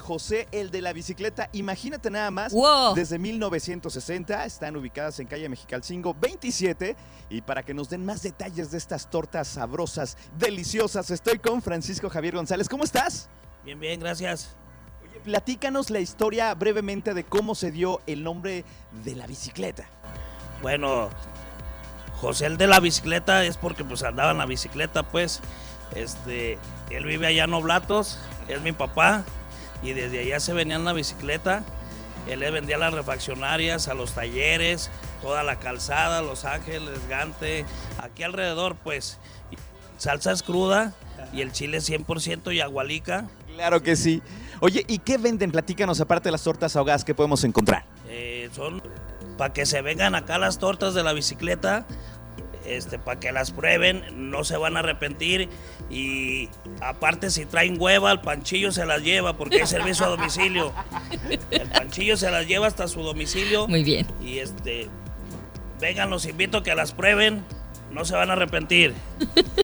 José, el de la bicicleta, imagínate nada más, Wow. desde 1960 están ubicadas en calle Mexicalcingo 27 y para que nos den más detalles de estas tortas sabrosas, deliciosas, estoy con Francisco Javier González. ¿Cómo estás? Bien, bien, gracias. Oye, platícanos la historia brevemente de cómo se dio el nombre de la bicicleta. Bueno, José el de la bicicleta es porque pues andaba en la bicicleta, pues. Este, él vive allá en Oblatos, es mi papá, y desde allá se venía en la bicicleta. Él le vendía a las refaccionarias, a los talleres, toda la calzada, Los Ángeles, Gante, aquí alrededor, pues. Salsa es cruda y el chile 100% y agualica. Claro que sí. Oye, ¿y qué venden? Platícanos, aparte de las tortas ahogadas, ¿qué podemos encontrar? Eh, son para que se vengan acá las tortas de la bicicleta, este, para que las prueben, no se van a arrepentir y aparte si traen hueva, el panchillo se las lleva porque hay servicio a domicilio. El panchillo se las lleva hasta su domicilio Muy bien. y este, vengan, los invito a que las prueben, no se van a arrepentir.